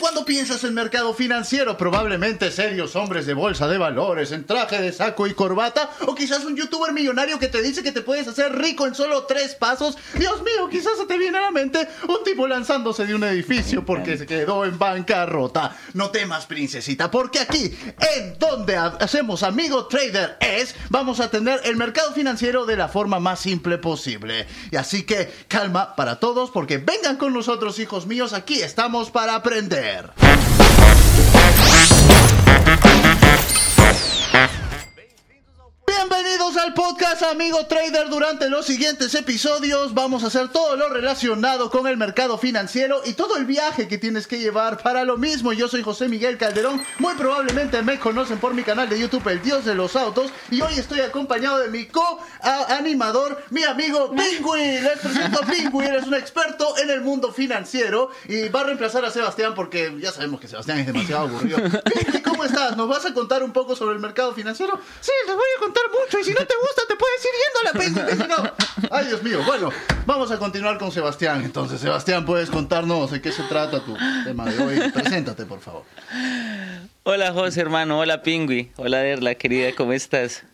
cuando piensas en mercado financiero? Probablemente serios hombres de bolsa de valores en traje de saco y corbata o quizás un youtuber millonario que te dice que te puedes hacer rico en solo tres pasos. Dios mío, quizás se te viene a la mente un tipo lanzándose de un edificio porque se quedó en bancarrota. No temas, princesita, porque aquí, en donde hacemos amigo trader es, vamos a tener el mercado financiero de la forma más simple posible. Y así que calma para todos porque vengan con nosotros, hijos míos, aquí estamos para aprender. Bienvenidos al podcast Amigo Trader. Durante los siguientes episodios vamos a hacer todo lo relacionado con el mercado financiero y todo el viaje que tienes que llevar para lo mismo. Yo soy José Miguel Calderón. Muy probablemente me conocen por mi canal de YouTube El Dios de los Autos y hoy estoy acompañado de mi co-animador, mi amigo Pingüi. Les presento a Pingüi. Él es un experto en el mundo financiero y va a reemplazar a Sebastián porque ya sabemos que Sebastián es demasiado aburrido. Pingüi, ¿cómo estás? ¿Nos vas a contar un poco sobre el mercado financiero? Sí, les voy a contar mucho y si no te gusta te puedes ir yendo a la Ay, Dios mío. Bueno, vamos a continuar con Sebastián. Entonces, Sebastián, ¿puedes contarnos de qué se trata tu tema de hoy? Preséntate, por favor. Hola, José, hermano. Hola, Pingui. Hola, Derla, querida. ¿Cómo estás?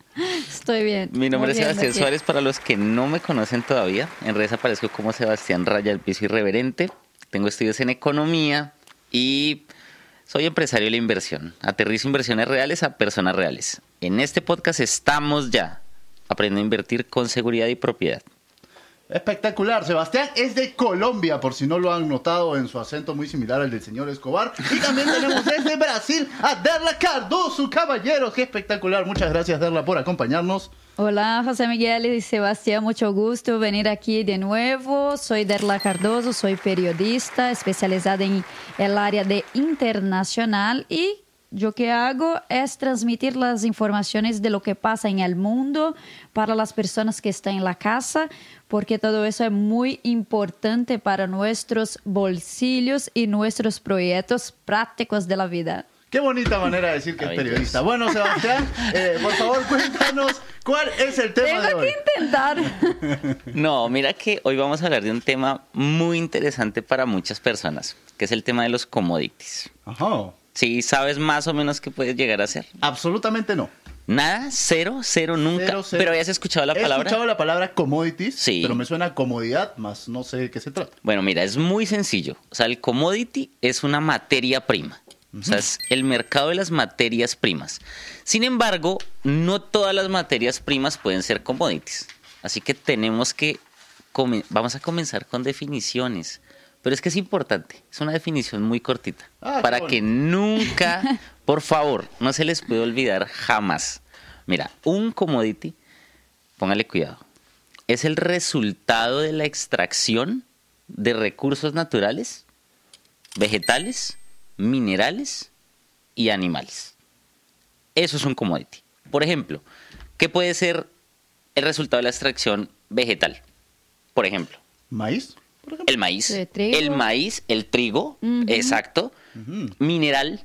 Estoy bien. Mi nombre es Sebastián Suárez. Para los que no me conocen todavía, en redes aparezco como Sebastián Raya, el piso irreverente. Tengo estudios en economía y soy empresario de la inversión. Aterrizo inversiones reales a personas reales. En este podcast estamos ya aprendiendo a invertir con seguridad y propiedad. Espectacular. Sebastián es de Colombia, por si no lo han notado en su acento muy similar al del señor Escobar. Y también tenemos desde Brasil a Derla Cardoso, caballeros. Qué espectacular. Muchas gracias, Derla, por acompañarnos. Hola, José Miguel y Sebastián, mucho gusto venir aquí de nuevo. Soy Derla Cardoso, soy periodista especializada en el área de internacional y yo que hago es transmitir las informaciones de lo que pasa en el mundo para las personas que están en la casa, porque todo eso es muy importante para nuestros bolsillos y nuestros proyectos prácticos de la vida. Qué bonita manera de decir que es periodista. Bueno, Sebastián, eh, por favor, cuéntanos cuál es el tema Tengo de hoy. que intentar. No, mira que hoy vamos a hablar de un tema muy interesante para muchas personas, que es el tema de los commodities. Ajá. Sí, ¿sabes más o menos qué puedes llegar a ser? Absolutamente no. Nada, cero, cero, nunca. Pero habías escuchado la palabra. He escuchado la palabra commodities, sí. pero me suena comodidad, más no sé de qué se trata. Bueno, mira, es muy sencillo. O sea, el commodity es una materia prima. O sea, es el mercado de las materias primas. Sin embargo, no todas las materias primas pueden ser commodities. Así que tenemos que... Vamos a comenzar con definiciones. Pero es que es importante. Es una definición muy cortita. Ah, para que nunca, por favor, no se les puede olvidar jamás. Mira, un commodity, póngale cuidado, es el resultado de la extracción de recursos naturales, vegetales, minerales y animales. Eso es un commodity. Por ejemplo, ¿qué puede ser el resultado de la extracción vegetal? Por ejemplo. ¿Maíz? El maíz. El maíz, el trigo, exacto. Mineral.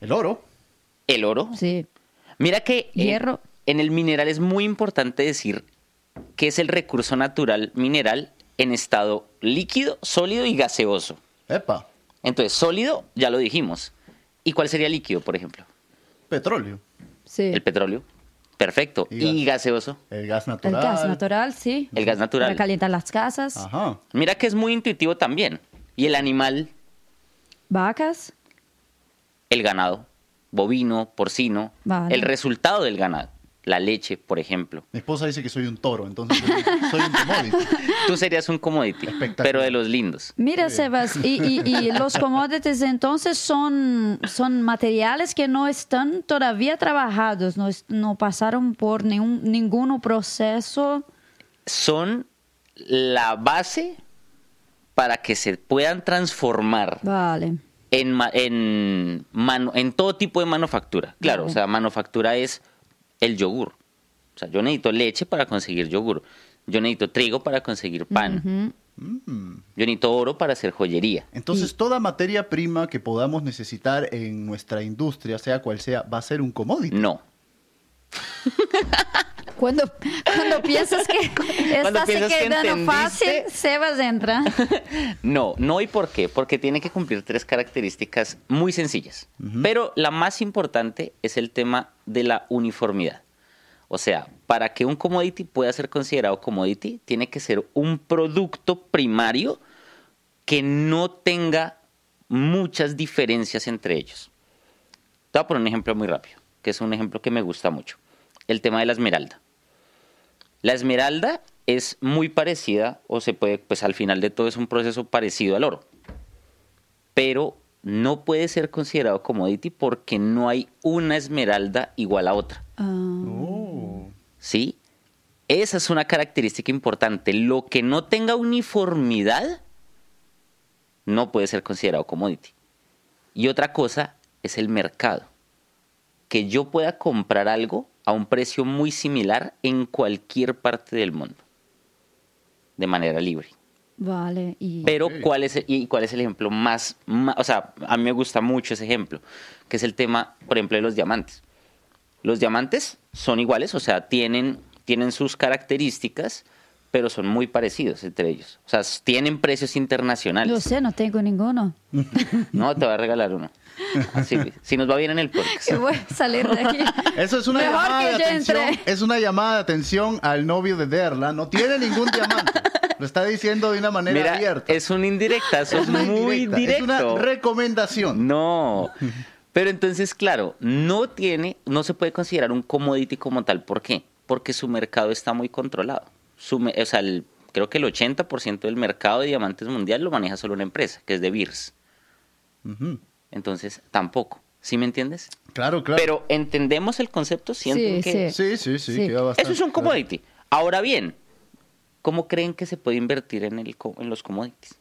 El oro. El oro. Sí. Mira que Hierro. En, el mineral es muy importante decir que es el recurso natural mineral en estado líquido, sólido y gaseoso. Epa. Entonces, sólido, ya lo dijimos. ¿Y cuál sería líquido, por ejemplo? Petróleo. Sí. El petróleo. Perfecto. ¿Y, gaseoso? El gas natural. El gas natural, sí. El gas natural. Para calentar las casas. Ajá. Mira que es muy intuitivo también. ¿Y el animal? Vacas. El ganado. Bovino, porcino. El resultado del ganado la leche, por ejemplo. Mi esposa dice que soy un toro, entonces soy un commodity. Tú serías un commodity, pero de los lindos. Mira, Sebas, y, los commodities entonces son, son materiales que no están todavía trabajados, no, no pasaron por ningún, ningún proceso. Son la base para que se puedan transformar. Vale. En, en, en todo tipo de manufactura. Claro, o sea, manufactura es el yogur. O sea, yo necesito leche para conseguir yogur. Yo necesito trigo para conseguir pan. Yo necesito oro para hacer joyería. Entonces, toda materia prima que podamos necesitar en nuestra industria, sea cual sea, va a ser un commodity. No. Cuando, cuando piensas que se piensas que quedando entendiste. fácil, Sebas entra. No, no y por qué. Porque tiene que cumplir tres características muy sencillas. Pero la más importante es el tema de la uniformidad. O sea, para que un commodity pueda ser considerado commodity, tiene que ser un producto primario que no tenga muchas diferencias entre ellos. Te voy a poner un ejemplo muy rápido, que es un ejemplo que me gusta mucho. El tema de la esmeralda. La esmeralda es muy parecida, o se puede, pues al final de todo es un proceso parecido al oro. Pero no puede ser considerado commodity porque no hay una esmeralda igual a otra. Oh. ¿Sí? Esa es una característica importante. Lo que no tenga uniformidad no puede ser considerado commodity. Y otra cosa es el mercado. Que yo pueda comprar algo a un precio muy similar en cualquier parte del mundo. De manera libre. vale. Y Pero. ¿cuál es, el- y cuál es el ejemplo más, ma- O sea, a mí me gusta mucho ese ejemplo, que es el tema, por ejemplo, de los diamantes. Los diamantes son iguales, o sea, tienen, tienen sus características, pero son muy parecidos entre ellos. O sea, tienen precios Yo internacionales. sé, no tengo ninguno. No, te voy a regalar uno. Así, si nos va bien en el podcast. Que voy a salir de aquí. Eso es una Mejor llamada que de yo atención. entre. Es una llamada de atención al novio de Derla. No tiene ningún diamante. Lo está diciendo de una manera Mira, abierta. es un indirectazo Es una muy indirecta, directo. Es una recomendación. No. Pero entonces, claro, no tiene, no se puede considerar un commodity como tal. ¿Por qué? Porque su mercado está muy controlado. Su o sea, el- creo que el 80% del mercado de diamantes mundial lo maneja solo una empresa, que es de Beers. Entonces, tampoco. ¿Sí me entiendes? Claro, claro. Pero entendemos el concepto Sí, que sí, sí, sí, Sí. queda bastante eso es un claro. commodity. Ahora bien, ¿cómo creen que se puede invertir en, el, co- en los commodities?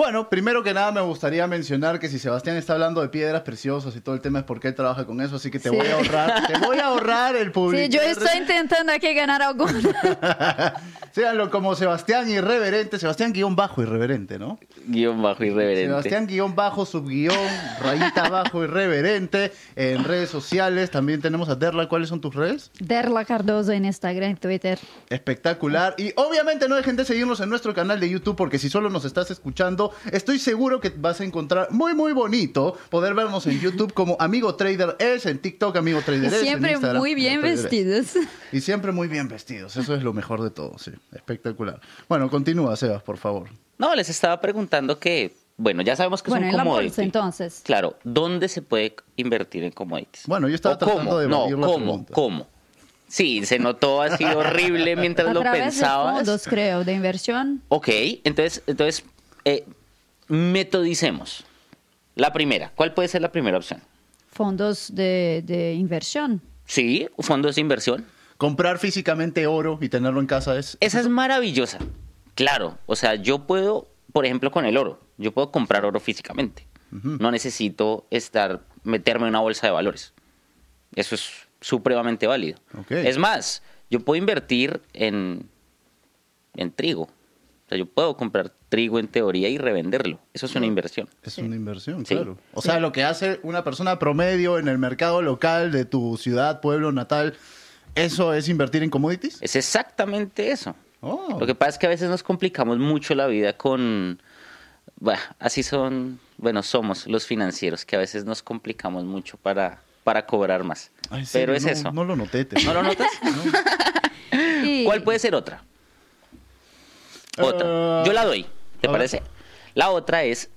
Bueno, primero que nada me gustaría mencionar que si Sebastián está hablando de piedras preciosas y todo el tema es porque él trabaja con eso, así que te Sí. voy a ahorrar, te voy a ahorrar el público. Sí, yo estoy intentando aquí ganar alguno. Síganlo como Sebastián Irreverente, Sebastián guion bajo irreverente, ¿no? Guión bajo irreverente. Sebastián guion bajo, subguión, rayita abajo irreverente. En redes sociales también tenemos a Derla. ¿Cuáles son tus redes? Derla Cardoso en Instagram, Twitter. Espectacular. Y obviamente no dejen de seguirnos en nuestro canal de YouTube porque si solo nos estás escuchando, estoy seguro que vas a encontrar muy muy bonito poder vernos en YouTube como Amigo Trader es, en TikTok Amigo Trader Y es. en siempre Instagram, muy bien vestidos. Y siempre muy bien vestidos. Eso es lo mejor de todo, sí. Espectacular. Bueno, continúa, Sebas, por favor. No, les estaba preguntando que, bueno, ya sabemos que Bueno, es en un la commodity. bolsa entonces. Claro, ¿dónde se puede invertir en commodities? Bueno, yo estaba ¿O tratando cómo? de No, la ¿cómo? pregunta. ¿Cómo? Sí, se notó así horrible mientras A lo través de fondos, creo, de inversión. Ok, entonces, entonces eh, metodicemos. La primera, ¿cuál puede ser la primera opción? Fondos de, de inversión. Sí, fondos de inversión. Comprar físicamente oro y tenerlo en casa es... Esa es maravillosa. Claro, o sea, yo puedo, por ejemplo, con el oro, yo puedo comprar oro físicamente. No necesito estar, meterme en una bolsa de valores. Eso es supremamente válido. Es más, yo puedo invertir en, en trigo. O sea, yo puedo comprar trigo en teoría y revenderlo. Eso es una inversión. Es una inversión, Sí. claro. O sea, lo que hace una persona promedio en el mercado local de tu ciudad, pueblo natal, ¿eso es invertir en commodities? Es exactamente eso. Oh. Lo que pasa es que a veces nos complicamos mucho la vida con... Bueno, así son, bueno, somos los financieros, que a veces nos complicamos mucho para, para cobrar más. Ay, Pero serio, es no, eso. No lo noté. te- ¿No lo notas? ¿Cuál puede ser otra? Otra. Eh, Yo la doy, ¿te a ver. parece? La otra es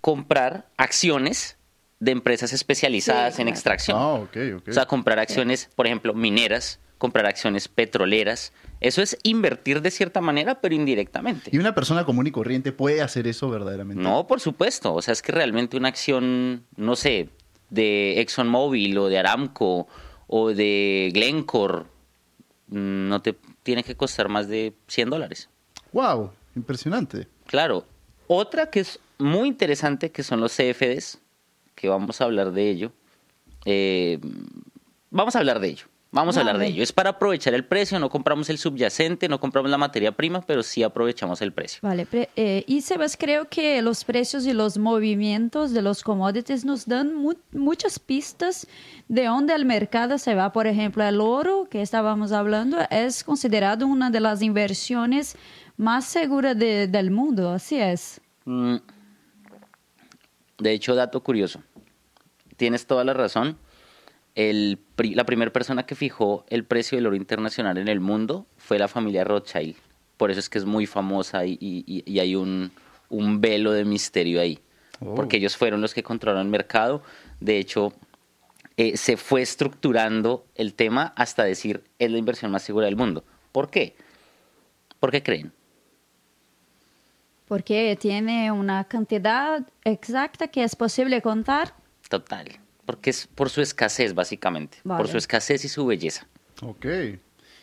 comprar acciones de empresas especializadas Sí, en claro. extracción. Ah, ok, ok. O sea, comprar acciones, por ejemplo, mineras, comprar acciones petroleras. Eso es invertir de cierta manera, pero indirectamente. ¿Y una persona común y corriente puede hacer eso verdaderamente? No, por supuesto. O sea, es que realmente una acción, no sé, de ExxonMobil o de Aramco o de Glencore mm, no te tiene que costar más de 100 dólares. ¡Wow! Impresionante. Claro. Otra que es muy interesante, que son los CFDs, que vamos a hablar de ello. Eh, vamos a hablar de ello. Vamos a hablar de ello. Es para aprovechar el precio, no compramos el subyacente, no compramos la materia prima, pero sí aprovechamos el precio. Vale, eh, y Sebas, creo que los precios y los movimientos de los commodities nos dan mu- muchas pistas de dónde el mercado se va. Por ejemplo, el oro que estábamos hablando es considerado una de las inversiones más seguras de- del mundo, así es. Mm. De hecho, dato curioso. Tienes toda la razón. El la primera persona que fijó el precio del oro internacional en el mundo fue la familia Rothschild. Por eso es que es muy famosa y, y- y hay un, un velo de misterio ahí. Oh. Porque ellos fueron los que controlaron el mercado. De hecho, eh, se fue estructurando el tema hasta decir es la inversión más segura del mundo. ¿Por qué? ¿Por qué creen? Porque tiene una cantidad exacta que es posible contar. Total. Porque es por su escasez, básicamente. Por su escasez y su belleza. Ok.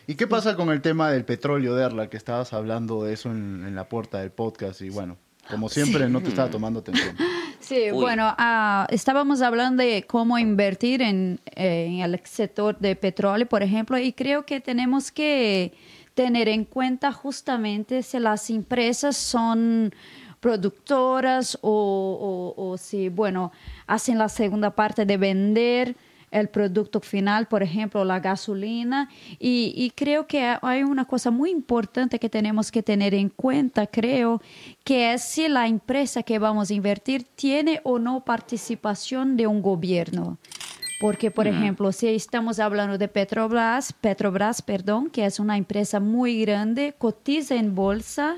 ¿Y qué pasa con el tema del petróleo, Derla, que estabas hablando de eso en, en la puerta del podcast? Y bueno, como siempre, no te estaba tomando atención. Sí, Uy. bueno, ah, estábamos hablando de cómo invertir en, eh, en el sector de petróleo, por ejemplo, y creo que tenemos que tener en cuenta justamente si las empresas son productoras o, si, bueno, hacen la segunda parte de vender el producto final, por ejemplo, la gasolina. Y, y creo que hay una cosa muy importante que tenemos que tener en cuenta, creo, que es si la empresa que vamos a invertir tiene o no participación de un gobierno. Porque, por ejemplo, si estamos hablando de Petrobras, Petrobras, perdón, que es una empresa muy grande, cotiza en bolsa,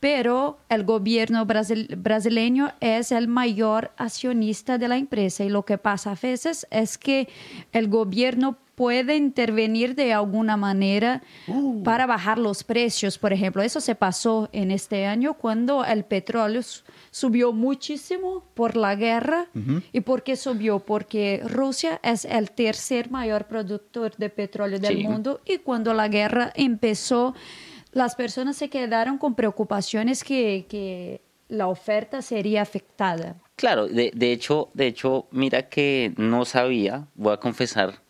pero el gobierno brasil- brasileño es el mayor accionista de la empresa. Y lo que pasa a veces es que el gobierno puede intervenir de alguna manera para bajar los precios, por ejemplo. Eso se pasó en este año cuando el petróleo su- subió muchísimo por la guerra. ¿Y por qué subió? Porque Rusia es el tercer mayor productor de petróleo del Sí. mundo y cuando la guerra empezó, las personas se quedaron con preocupaciones que, que la oferta sería afectada. Claro, de, de hecho, de hecho, mira que no sabía, voy a confesar,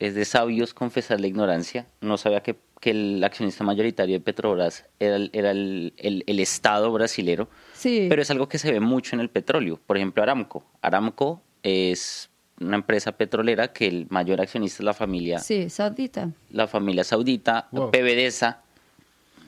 es de sabios confesar la ignorancia, no sabía que, que el accionista mayoritario de Petrobras era, el, era el, el- el Estado brasilero, Sí. pero es algo que se ve mucho en el petróleo. Por ejemplo, Aramco. Aramco es una empresa petrolera que el mayor accionista es la familia, Sí, saudita. la familia saudita, Wow. PBDSA,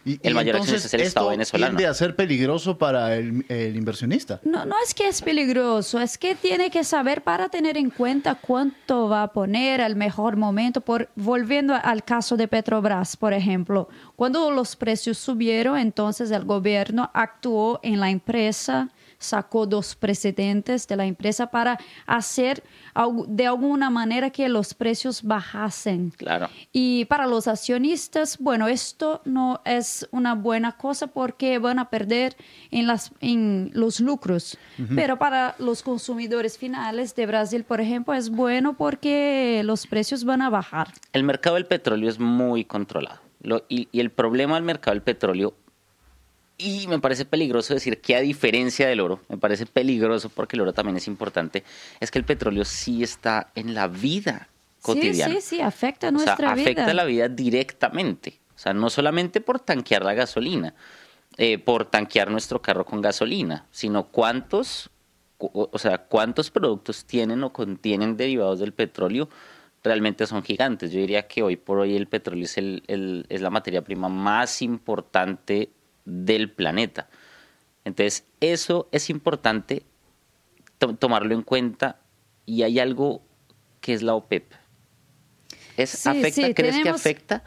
Y, El mayor accionista es el Estado venezolano. tiende a ser peligroso para el, el inversionista. No, no es que es peligroso, es que tiene que saber para tener en cuenta cuánto va a poner al mejor momento. Por, volviendo al caso de Petrobras, por ejemplo, cuando los precios subieron, entonces el gobierno actuó en la empresa, sacó dos precedentes de la empresa para hacer de alguna manera que los precios bajasen. claro. Y para los accionistas, bueno, esto no es una buena cosa porque van a perder en, las, en los lucros. Pero para los consumidores finales de Brasil, por ejemplo, es bueno porque los precios van a bajar. El mercado del petróleo es muy controlado. Lo- y, y el problema del mercado del petróleo, y me parece peligroso decir que a diferencia del oro, me parece peligroso porque el oro también es importante, es que el petróleo sí está en la vida cotidiana. Sí, sí, sí, afecta O sea, nuestra afecta vida. la vida directamente. O sea, no solamente por tanquear la gasolina, eh, por tanquear nuestro carro con gasolina, sino cuántos, cu- o sea, cuántos productos tienen o contienen derivados del petróleo realmente son gigantes. Yo diría que hoy por hoy el petróleo es, el- el- es la materia prima más importante del planeta. Entonces, eso es importante to- tomarlo en cuenta y hay algo que es la OPEP. ¿Es, Sí, ¿Afecta? sí, ¿Crees que afecta?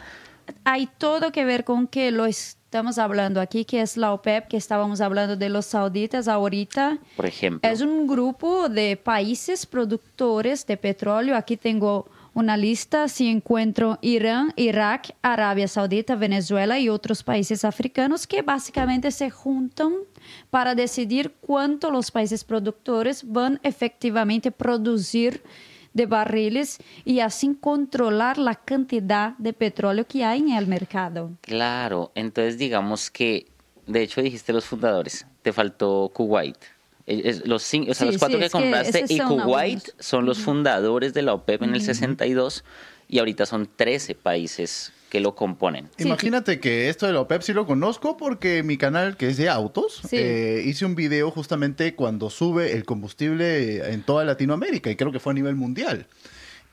Hay todo que ver con que lo estamos hablando aquí, que es la OPEP, que estábamos hablando de los sauditas ahorita. Por ejemplo. Es un grupo de países productores de petróleo. Aquí tengo una lista. Si encuentro Irán, Irak, Arabia Saudita, Venezuela y otros países africanos que básicamente se juntan para decidir cuánto los países productores van efectivamente producir de barriles y así controlar la cantidad de petróleo que hay en el mercado. Claro, entonces digamos que, de hecho dijiste los fundadores, te faltó Kuwait. Es- los, o sea, Sí, los cuatro sí, que que compraste esos y Kuwait son los fundadores de la OPEP en el 62 y ahorita son 13 países que lo componen. Sí, Imagínate que esto de la OPEP sí lo conozco porque mi canal, que es de autos, Sí. eh, hice un video justamente cuando sube el combustible en toda Latinoamérica y creo que fue a nivel mundial.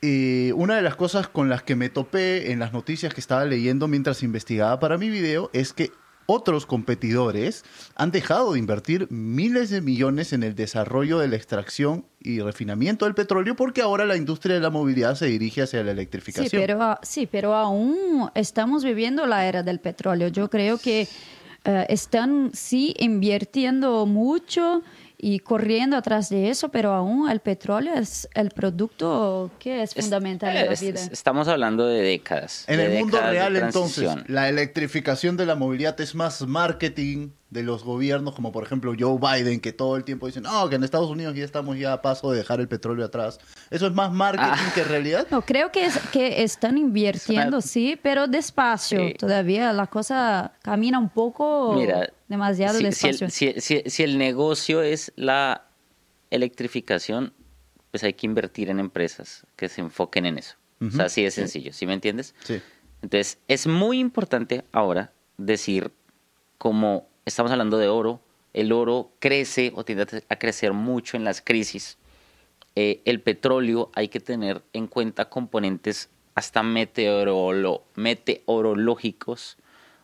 Y una de las cosas con las que me topé en las noticias que estaba leyendo mientras investigaba para mi video es que otros competidores han dejado de invertir miles de millones en el desarrollo de la extracción y refinamiento del petróleo porque ahora la industria de la movilidad se dirige hacia la electrificación. Sí, pero, sí, pero aún estamos viviendo la era del petróleo. Yo creo que eh, están sí invirtiendo mucho y corriendo atrás de eso, pero aún el petróleo es el producto que es fundamental eh, en la vida. es- estamos hablando de décadas. En de el mundo décadas real, entonces, la electrificación de la movilidad es más marketing de los gobiernos, como por ejemplo Joe Biden, que todo el tiempo dicen, no, que en Estados Unidos ya estamos ya a paso de dejar el petróleo atrás. Eso es más marketing que realidad. No, creo que, es, que están invirtiendo, Es una- sí, pero despacio. Sí. Todavía la cosa camina un poco Mira, demasiado si, si despacio. el, si- si- si el negocio es la electrificación, pues hay que invertir en empresas que se enfoquen en eso. O sea, así de sencillo, ¿sí me entiendes? Sí. Entonces, es muy importante ahora decir, como estamos hablando de oro, el oro crece o tiende a crecer mucho en las crisis. Eh, el petróleo hay que tener en cuenta componentes hasta meteorolo- meteorológicos.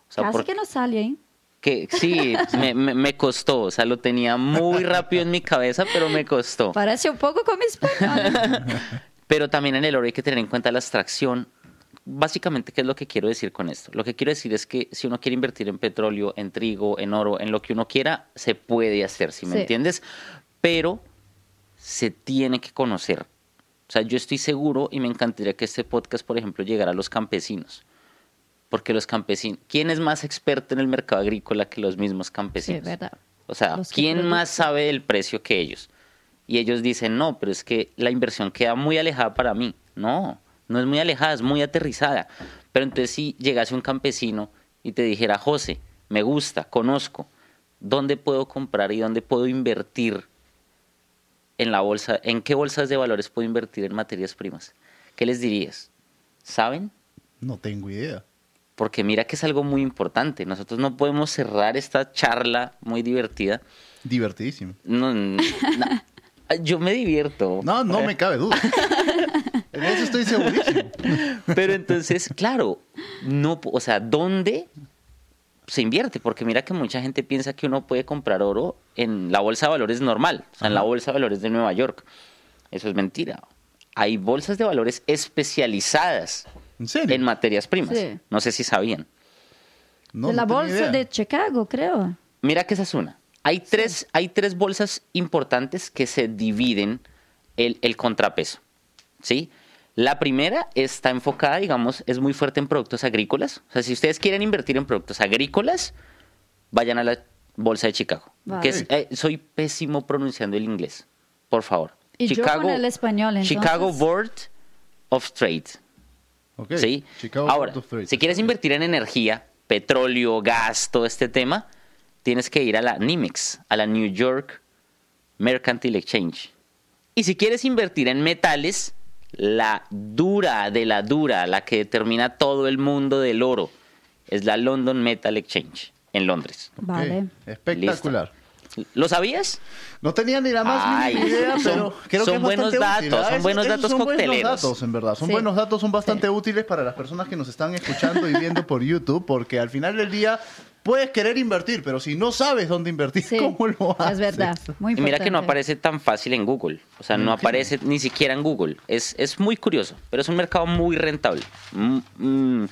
O sea, Casi por- que no sale, ¿eh? Que sí, me, me- me costó, o sea, lo tenía muy rápido en mi cabeza, pero me costó. Parece un poco como español. Pero también en el oro hay que tener en cuenta la extracción. Básicamente, ¿qué es lo que quiero decir con esto? Lo que quiero decir es que si uno quiere invertir en petróleo, en trigo, en oro, en lo que uno quiera, se puede hacer, ¿sí me Sí. entiendes? Pero se tiene que conocer. O sea, yo estoy seguro y me encantaría que este podcast, por ejemplo, llegara a los campesinos. Porque los campesinos, ¿quién es más experto en el mercado agrícola que los mismos Sí, campesinos? verdad. O sea, Los ¿quién más sabe del precio que ellos? Y ellos dicen, no, pero es que la inversión queda muy alejada para mí. No, no es muy alejada, es muy aterrizada. Pero entonces si llegase un campesino y te dijera, José, me gusta, conozco, ¿dónde puedo comprar y dónde puedo invertir en la bolsa? ¿En qué bolsas de valores puedo invertir en materias primas? ¿Qué les dirías? ¿Saben? No tengo idea. Porque mira que es algo muy importante. Nosotros no podemos cerrar esta charla muy divertida Divertidísimo. no, no, yo me divierto. No, no me cabe duda. En eso estoy segurísimo. Pero entonces, claro, no, o sea, ¿dónde se invierte? Porque mira que mucha gente piensa que uno puede comprar oro en la bolsa de valores normal, o sea, en la bolsa de valores de Nueva York. Eso es mentira. Hay bolsas de valores especializadas ¿En serio? en materias primas. Sí. No sé si sabían. No, de la no bolsa idea. de Chicago, creo. Mira que esa es una. Hay tres, hay tres bolsas importantes que se dividen el, el contrapeso. ¿Sí? La primera está enfocada, digamos, es muy fuerte en productos agrícolas. O sea, si ustedes quieren invertir en productos agrícolas, vayan a la bolsa de Chicago. Vale. Que es- eh, soy pésimo pronunciando el inglés. Por favor. Y yo con el español, entonces. Chicago Board of Trade. ¿Sí? Chicago Ahora, si quieres invertir en energía, petróleo, gas, todo este tema, tienes que ir a la NYMEX, a la New York Mercantile Exchange. Y si quieres invertir en metales, la dura de la dura, la que determina todo el mundo del oro, es la London Metal Exchange en Londres. Vale. Espectacular. ¿Lo sabías? No tenía ni la más Ay, mínima idea, son- pero creo son que buenos datos, útil, son buenos esos datos son buenos cocteleros. datos, en verdad. Son Sí. buenos datos, son bastante útiles para las personas que nos están escuchando y viendo por YouTube, porque al final del día puedes querer invertir, pero si no sabes dónde invertir, Sí, ¿cómo lo haces? es verdad. Muy Y mira que no importante. aparece tan fácil en Google. O sea, no aparece ni siquiera en Google. Es, es muy curioso, pero es un mercado muy rentable. Mm, mm,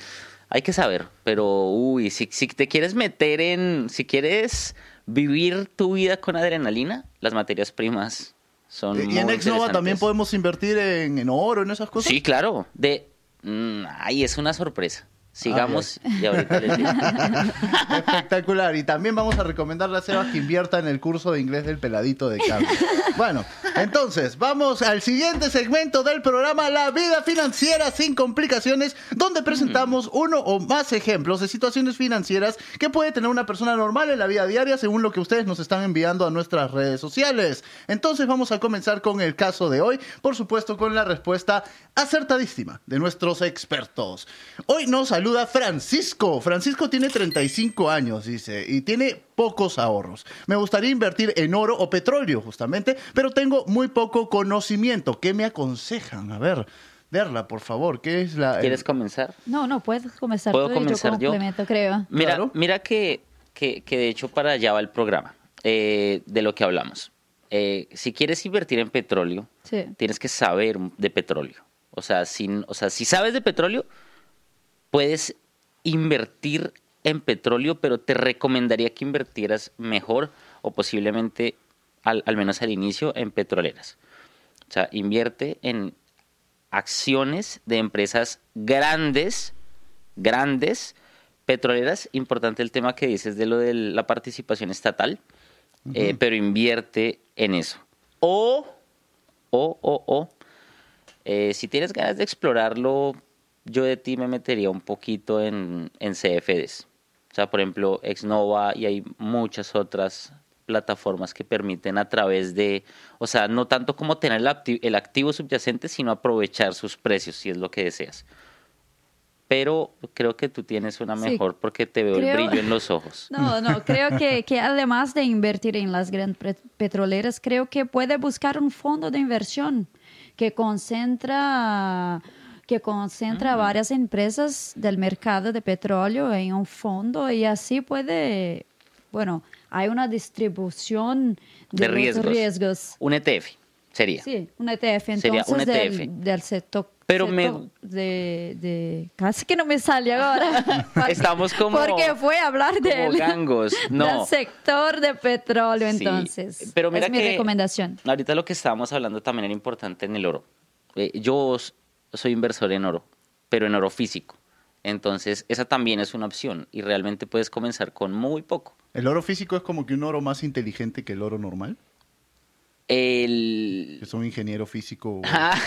hay que saber, pero uy, si, si te quieres meter en, si quieres vivir tu vida con adrenalina, las materias primas son muy Y en Exnova también podemos invertir en, en oro, en esas cosas. Sí, claro. De, mm, ay, es una sorpresa. Sigamos y ahorita les digo. Espectacular. Y también vamos a recomendarle a Sebas que invierta en el curso de inglés del peladito de cambio. Bueno, entonces, vamos al siguiente segmento del programa La vida financiera sin complicaciones, donde presentamos uno o más ejemplos de situaciones financieras que puede tener una persona normal en la vida diaria según lo que ustedes nos están enviando a nuestras redes sociales. Entonces vamos a comenzar con el caso de hoy, por supuesto con la respuesta acertadísima de nuestros expertos. Hoy nos saluda Francisco. Francisco tiene 35 años, dice, y tiene pocos ahorros. Me gustaría invertir en oro o petróleo, justamente, pero tengo muy poco conocimiento. ¿Qué me aconsejan? A ver. Verla, por favor, ¿qué es la...? ¿Quieres comenzar? No, no, puedes comenzar ¿Puedo tú comenzar y yo? yo complemento, creo. Mira, Claro. mira que, que, que de hecho para allá va el programa eh, de lo que hablamos. Eh, si quieres invertir en petróleo, Sí. tienes que saber de petróleo. O sea, si, o sea, si sabes de petróleo, puedes invertir en petróleo, pero te recomendaría que invirtieras mejor o posiblemente, al, al menos al inicio, en petroleras. O sea, invierte en acciones de empresas grandes, grandes, petroleras. Importante el tema que dices de lo de la participación estatal, eh, pero invierte en eso. O, o, o, o, eh, si tienes ganas de explorarlo, yo de ti me metería un poquito en, en CFDs. O sea, por ejemplo, Exnova y hay muchas otras plataformas que permiten a través de, o sea, no tanto como tener el, acti- el activo subyacente, sino aprovechar sus precios, si es lo que deseas. Pero creo que tú tienes una Sí, mejor porque te veo creo- el brillo en los ojos. No, no, creo que, que además de invertir en las grandes petroleras, creo que puede buscar un fondo de inversión que concentra que concentra varias empresas del mercado de petróleo en un fondo y así puede, bueno, hay una distribución de, De riesgos. riesgos. Un ETF sería. Sí, un ETF Sería entonces un ETF. Del, del sector, Pero me- de, de casi que no me sale ahora. Estamos como- porque fue a hablar como del, gangos, no. del sector de petróleo Sí, entonces. Pero mira es mi que recomendación. Ahorita lo que estábamos hablando también era importante en el oro. Eh, yo soy inversor en oro, pero en oro físico. Entonces, esa también es una opción y realmente puedes comenzar con muy poco. ¿El oro físico es como que un oro más inteligente que el oro normal? El... Es un ingeniero físico. Ah.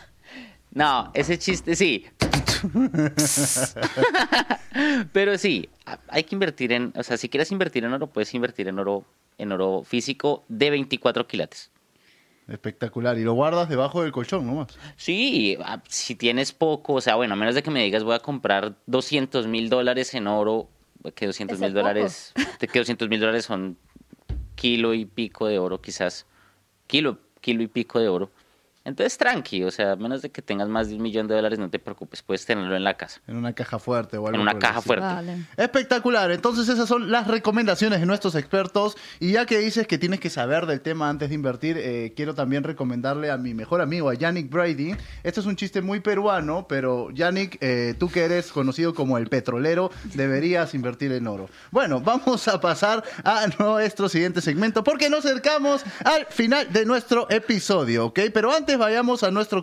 no, ese chiste sí. Pero sí, hay que invertir en, o sea, si quieres invertir en oro, puedes invertir en oro, en oro físico de 24 quilates. Espectacular. Y lo guardas debajo del colchón nomás. Sí, ah, si tienes poco, o sea, bueno, a menos de que me digas voy a comprar 200 mil dólares en oro, que 200 Ese mil dólares, que 200 mil dólares son kilo y pico de oro, quizás, kilo, kilo y pico de oro. Entonces, tranqui, o sea, a menos de que tengas más de un millón de dólares, no te preocupes, puedes tenerlo en la casa, En una caja fuerte o algo en una caja fuerte. Vale. Espectacular. Entonces esas son las recomendaciones de nuestros expertos. Y ya que dices que tienes que saber del tema antes de invertir, eh, quiero también recomendarle a mi mejor amigo, a Yannick Brady. Este es un chiste muy peruano, pero Yannick, eh, tú que eres conocido como el petrolero, deberías invertir en oro. Bueno, vamos a pasar a nuestro siguiente segmento porque nos acercamos al final de nuestro episodio, ¿ok? Pero antes vayamos a nuestro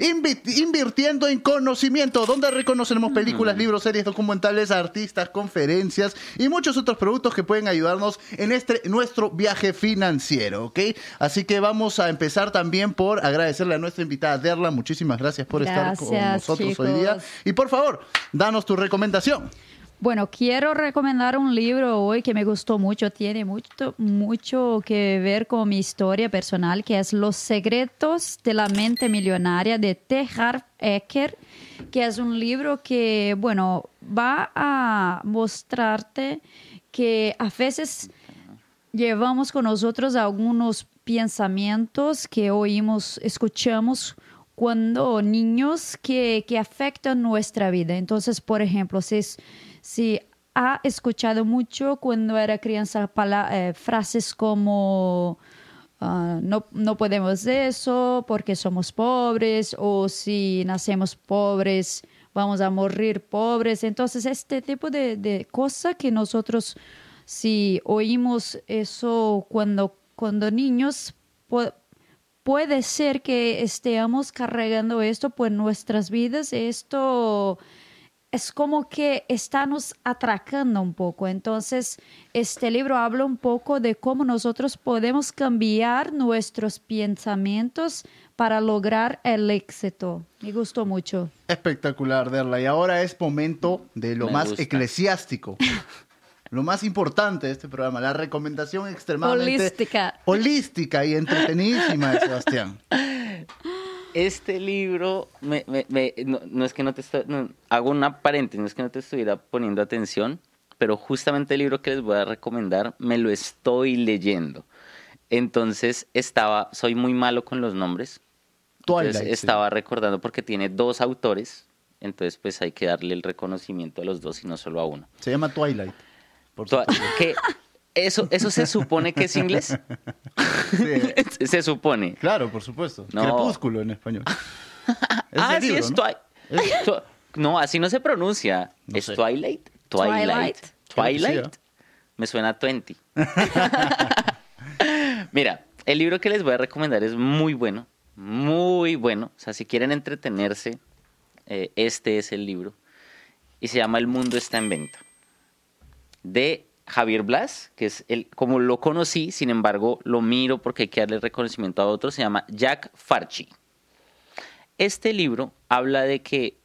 Invi- Invirtiendo en Conocimiento, donde reconoceremos películas, libros, series, documentales, artistas, conferencias y muchos otros productos que pueden ayudarnos en este nuestro viaje financiero, ¿ok? Así que vamos a empezar también por agradecerle a nuestra invitada Derla. Muchísimas gracias por estar con nosotros hoy día. Y por favor, danos tu recomendación. Bueno, quiero recomendar un libro hoy que me gustó mucho, tiene mucho, mucho que ver con mi historia personal, que es Los secretos de la mente millonaria de T. Harv Eker, que es un libro que, bueno, va a mostrarte que a veces llevamos con nosotros algunos pensamientos que oímos, escuchamos cuando niños que, que afectan nuestra vida. Entonces, por ejemplo, si, es- si ha escuchado mucho cuando era crianza eh, frases como ah, no, no podemos eso porque somos pobres o si nacemos pobres vamos a morir pobres. Entonces, este tipo de, de cosas que nosotros, si oímos eso cuando, cuando niños, pu- puede ser que estemos cargando esto por nuestras vidas. Esto es como que está nos atracando un poco. Entonces, este libro habla un poco de cómo nosotros podemos cambiar nuestros pensamientos para lograr el éxito. Me gustó mucho. Espectacular, Derla. Y ahora es momento de lo Me más gusta. eclesiástico. lo más importante de este programa, la recomendación extremadamente Holística. holística y entretenidísima de Sebastián. Este libro, me- me- me- no, no es que no te estoy, no, hago una paréntesis, no es que no te estuviera poniendo atención, pero justamente el libro que les voy a recomendar me lo estoy leyendo. Entonces estaba, soy muy malo con los nombres. Twilight, Entonces, sí. estaba recordando porque tiene dos autores, entonces pues hay que darle el reconocimiento a los dos y no solo a uno. Se llama Twilight. por que eso, eso se supone que es inglés. Sí, se supone. claro, por supuesto. No. Crepúsculo en español. Es ah, sí, libro, es ¿no? Twi- Es- Twi- No, así no se pronuncia. No ¿Es sé. Twilight? Twilight. Twilight. Me suena a 20. Mira, el libro que les voy a recomendar es muy bueno. Muy bueno. O sea, si quieren entretenerse, eh, este es el libro. Y se llama El mundo está en venta. De Javier Blas, que es el, como lo conocí, sin embargo, lo miro porque hay que darle reconocimiento a otro, se llama Jack Farchi. Este libro habla de que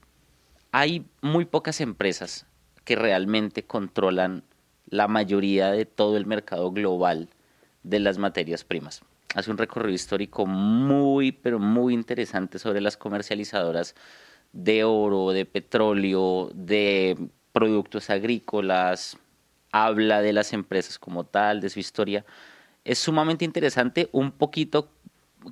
hay muy pocas empresas que realmente controlan la mayoría de todo el mercado global de las materias primas. Hace un recorrido histórico muy, pero muy interesante sobre las comercializadoras de oro, de petróleo, de productos agrícolas, habla de las empresas como tal, de su historia. Es sumamente interesante, un poquito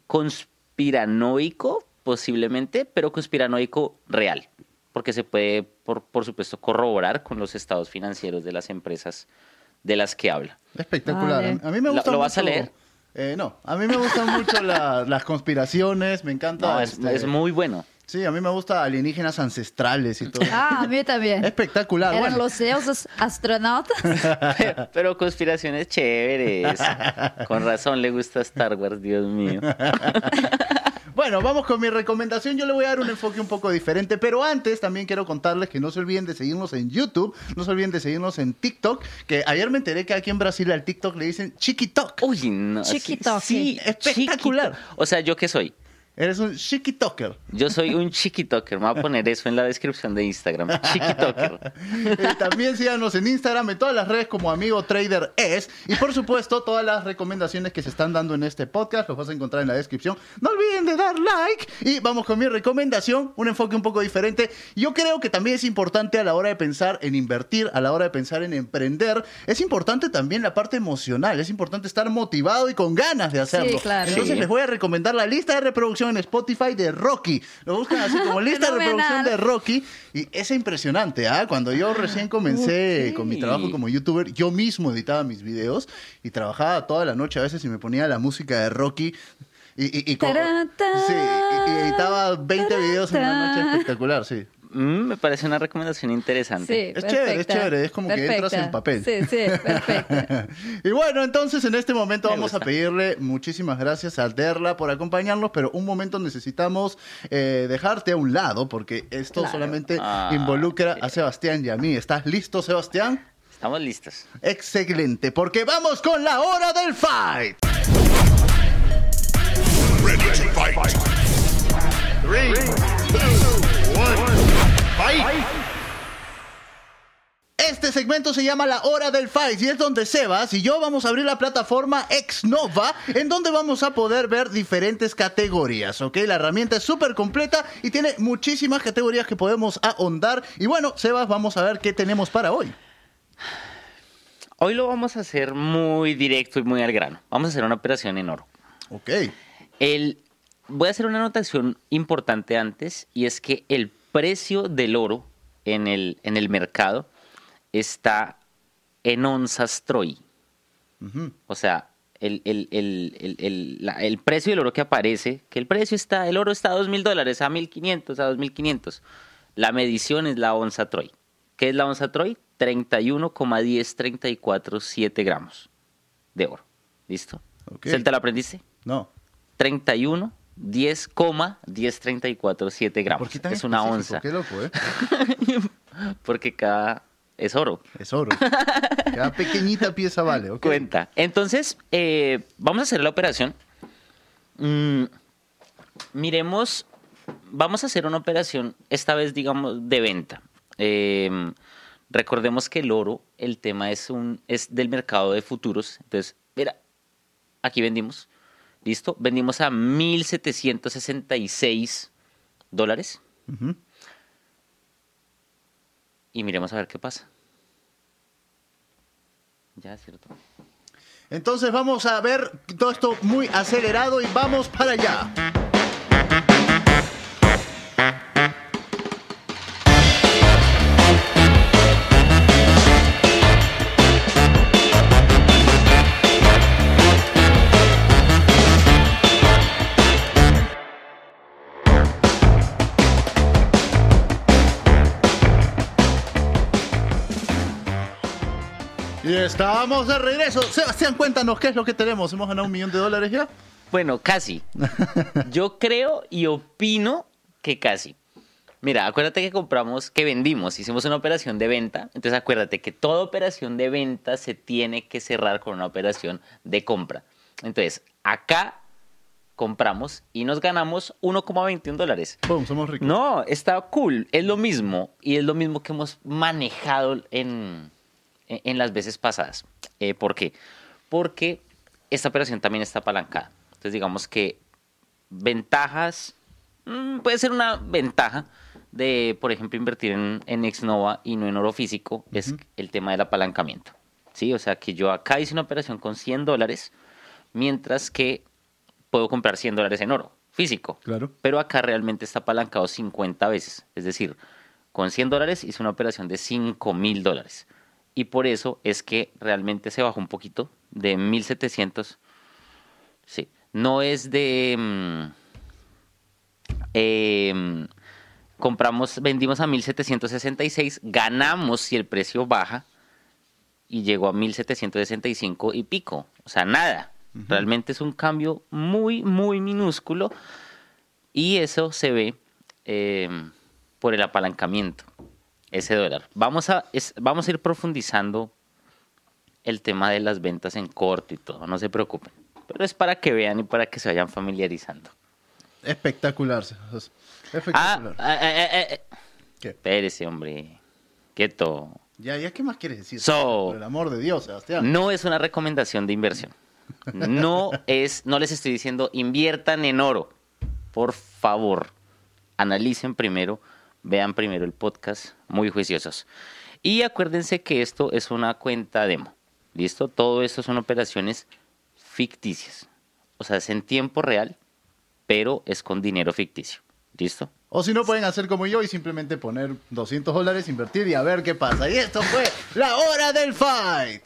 conspiranoico posiblemente, pero conspiranoico real, porque se puede, por, por supuesto, corroborar con los estados financieros de las empresas de las que habla. Espectacular. Vale. A mí me ¿Lo- gusta lo vas a leer? Eh, no, a mí me gustan mucho la- las conspiraciones, me encanta. No, es, este, es muy bueno. Sí, a mí me gusta alienígenas ancestrales y todo. Ah, a mí también. Espectacular. Eran bueno. los deuses astronautas. Pero, pero conspiraciones chéveres. Con razón le gusta Star Wars, Dios mío. Bueno, vamos con mi recomendación. Yo le voy a dar un enfoque un poco diferente, pero antes también quiero contarles que no se olviden de seguirnos en YouTube, no se olviden de seguirnos en TikTok, que ayer me enteré que aquí en Brasil al TikTok le dicen chiquitok. Uy, no. sí, Chiquitoque. Sí, Espectacular. chiquito. O sea, ¿yo qué soy? Eres un chiquitoker. Yo soy un chiquitoker. Me voy a poner eso en la descripción de Instagram. Chiquitoker. Eh, también síganos en Instagram, en todas las redes como Amigo Trader es. Y por supuesto, todas las recomendaciones que se están dando en este podcast los vas a encontrar en la descripción. No olviden de dar like. Y vamos con mi recomendación, un enfoque un poco diferente. Yo creo que también es importante a la hora de pensar en invertir, a la hora de pensar en emprender. Es importante también la parte emocional. Es importante estar motivado y con ganas de hacerlo. claro. Entonces Sí. les voy a recomendar la lista de reproducción en Spotify de Rocky. Lo buscan así como lista de reproducción de Rocky y es impresionante, ¿ah? Cuando yo recién comencé con mi trabajo como youtuber, yo mismo editaba mis videos y trabajaba toda la noche a veces y me ponía la música de Rocky y, y, sí, editaba 20 videos en una noche espectacular, sí. Mm, me parece una recomendación interesante. Sí, Es chévere, es chévere, es como que entras en papel. Sí, sí, perfecto. y bueno, entonces en este momento Me vamos a pedirle muchísimas gracias a Derla por acompañarnos, pero un momento necesitamos eh, dejarte a un lado porque esto Claro. solamente Ah, involucra a Sebastián y a mí. ¿Estás listo, Sebastián? Estamos listos. Excelente, porque vamos con la hora del fight. Ready to fight. Three, fight. Este segmento se llama La Hora del Fight y es donde Sebas y yo vamos a abrir la plataforma Exnova en donde vamos a poder ver diferentes categorías, ¿ok? La herramienta es súper completa y tiene muchísimas categorías que podemos ahondar. Y bueno, Sebas, vamos a ver qué tenemos para hoy. Hoy lo vamos a hacer muy directo y muy al grano. Vamos a hacer una operación en oro. Ok. El, voy a hacer una anotación importante antes y es que el precio del oro en el, en el mercado está en onzas Troy. O sea, el, el- el- el- el- la- el precio del oro que aparece, que el precio está, el oro está a dos mil dólares, a 1500, a 2500. La medición es la onza Troy. ¿Qué es la onza Troy? 31,10347 gramos de oro. ¿Listo? Ok. ¿Se te lo aprendiste? No. 31, 10, 1034, 7 gramos. ¿Por qué es una onza. Qué loco, ¿eh? porque cada es oro. Es oro. Cada pequeñita pieza vale, ¿ok? Cuenta. Entonces, eh, vamos a hacer la operación. Mm, miremos, vamos a hacer una operación, esta vez, digamos, de venta. Eh, recordemos que el oro, el tema es, un, es del mercado de futuros. Entonces, mira, aquí vendimos. ¿Listo? Vendimos a 1.766 dólares. Ujú. Y miremos a ver qué pasa. Ya, es cierto. Entonces vamos a ver todo esto muy acelerado y vamos para allá. Estamos de regreso. Sebastián, cuéntanos qué es lo que tenemos. ¿Hemos ganado un millón de dólares ya? Bueno, casi. Yo creo y opino que casi. Mira, acuérdate que compramos, que vendimos, hicimos una operación de venta. Entonces acuérdate que toda operación de venta se tiene que cerrar con una operación de compra. Entonces, acá compramos y nos ganamos 1,21 dólares. Boom, somos ricos. No, está cool. Es lo mismo. Y es lo mismo que hemos manejado en, en en las veces pasadas. Eh, ¿Por qué? Porque esta operación también está apalancada. Entonces, digamos que ventajas, mm, puede ser una ventaja de, por ejemplo, invertir en, en Exnova y no en oro físico, es el tema del apalancamiento. ¿Sí? O sea, que yo acá hice una operación con 100 dólares, mientras que puedo comprar 100 dólares en oro físico. Claro. Pero acá realmente está apalancado 50 veces. Es decir, con 100 dólares hice una operación de 5 mil dólares. Y por eso es que realmente se bajó un poquito de 1700. Sí. No es de. mm, em, compramos, vendimos a 1766, ganamos si el precio baja y llegó a 1765 y pico. O sea, nada. Realmente es un cambio muy, muy minúsculo y eso se ve eh, por el apalancamiento, ese dólar. Vamos a, es- vamos a ir profundizando el tema de las ventas en corto y todo, no se preocupen. Pero es para que vean y para que se vayan familiarizando. Espectacular. Ah, Espectacular. ah, ah, ah, ah. ¿Qué? espérese, hombre. Quieto. Ya, ya, ¿qué más quieres decir? So- Por el amor de Dios, Sebastián. No es una recomendación de inversión. No es, no les estoy diciendo inviertan en oro. Por favor, analicen primero, vean primero el podcast, muy juiciosos. Y acuérdense que esto es una cuenta demo. ¿Listo? Todo esto son operaciones ficticias. O sea, es en tiempo real, pero es con dinero ficticio. ¿Listo? O si no, pueden hacer como yo y simplemente poner 200 dólares, invertir y a ver qué pasa. Y esto fue la hora del fight.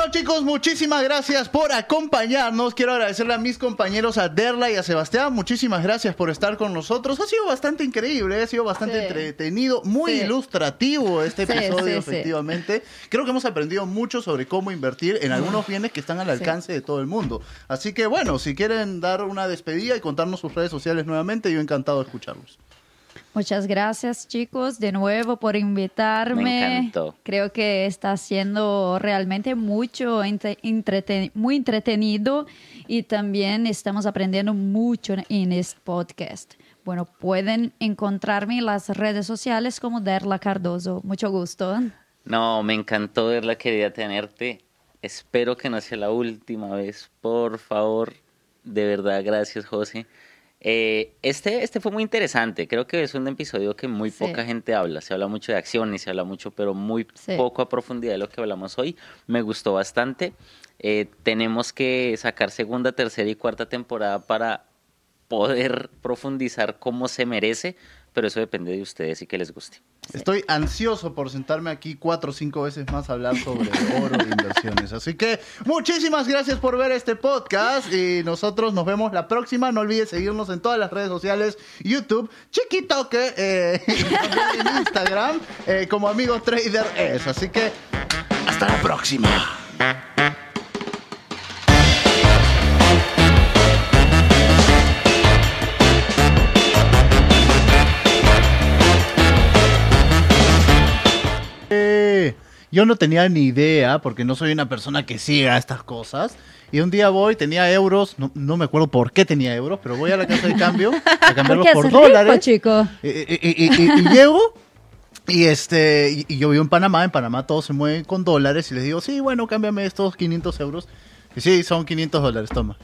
Bueno, chicos, muchísimas gracias por acompañarnos. Quiero agradecerle a mis compañeros, a Derla y a Sebastián. Muchísimas gracias por estar con nosotros. Ha sido bastante increíble, ha sido bastante Sí. entretenido, muy Sí. ilustrativo este Sí, episodio, efectivamente. Creo que hemos aprendido mucho sobre cómo invertir en algunos bienes que están al alcance de todo el mundo. Así que, bueno, si quieren dar una despedida y contarnos sus redes sociales nuevamente, yo encantado de escucharlos. Muchas gracias chicos de nuevo por invitarme. Me encantó. Creo que está siendo realmente mucho entreten- muy entretenido y también estamos aprendiendo mucho en este podcast. Bueno, pueden encontrarme en las redes sociales como Derla Cardoso. Mucho gusto. No, me encantó verla, quería tenerte. Espero que no sea la última vez, por favor. De verdad, gracias, José. Eh, este, este fue muy interesante. Creo que es un episodio que muy Sí. poca gente habla. Se habla mucho de acciones, se habla mucho, pero muy Sí. poco a profundidad de lo que hablamos hoy. Me gustó bastante. Eh, tenemos que sacar segunda, tercera y cuarta temporada para poder profundizar como se merece, pero eso depende de ustedes y que les guste. Estoy ansioso por sentarme aquí cuatro o cinco veces más a hablar sobre oro e inversiones. Así que muchísimas gracias por ver este podcast y nosotros nos vemos la próxima. No olvides seguirnos en todas las redes sociales, YouTube, Chiquitoque, eh, en Instagram eh, como Amigo Trader es. Así que hasta la próxima. Yo no tenía ni idea, porque no soy una persona que siga estas cosas. Y un día voy, tenía euros, no, no me acuerdo por qué tenía euros, pero voy a la casa de cambio a cambiarlos por rico, dólares. chico. Y, y- y- y- y llego y este y, y yo vivo en Panamá, en Panamá todos se mueven con dólares y les digo, sí, bueno, cámbiame estos 500 euros. Y sí, son 500 dólares, toma.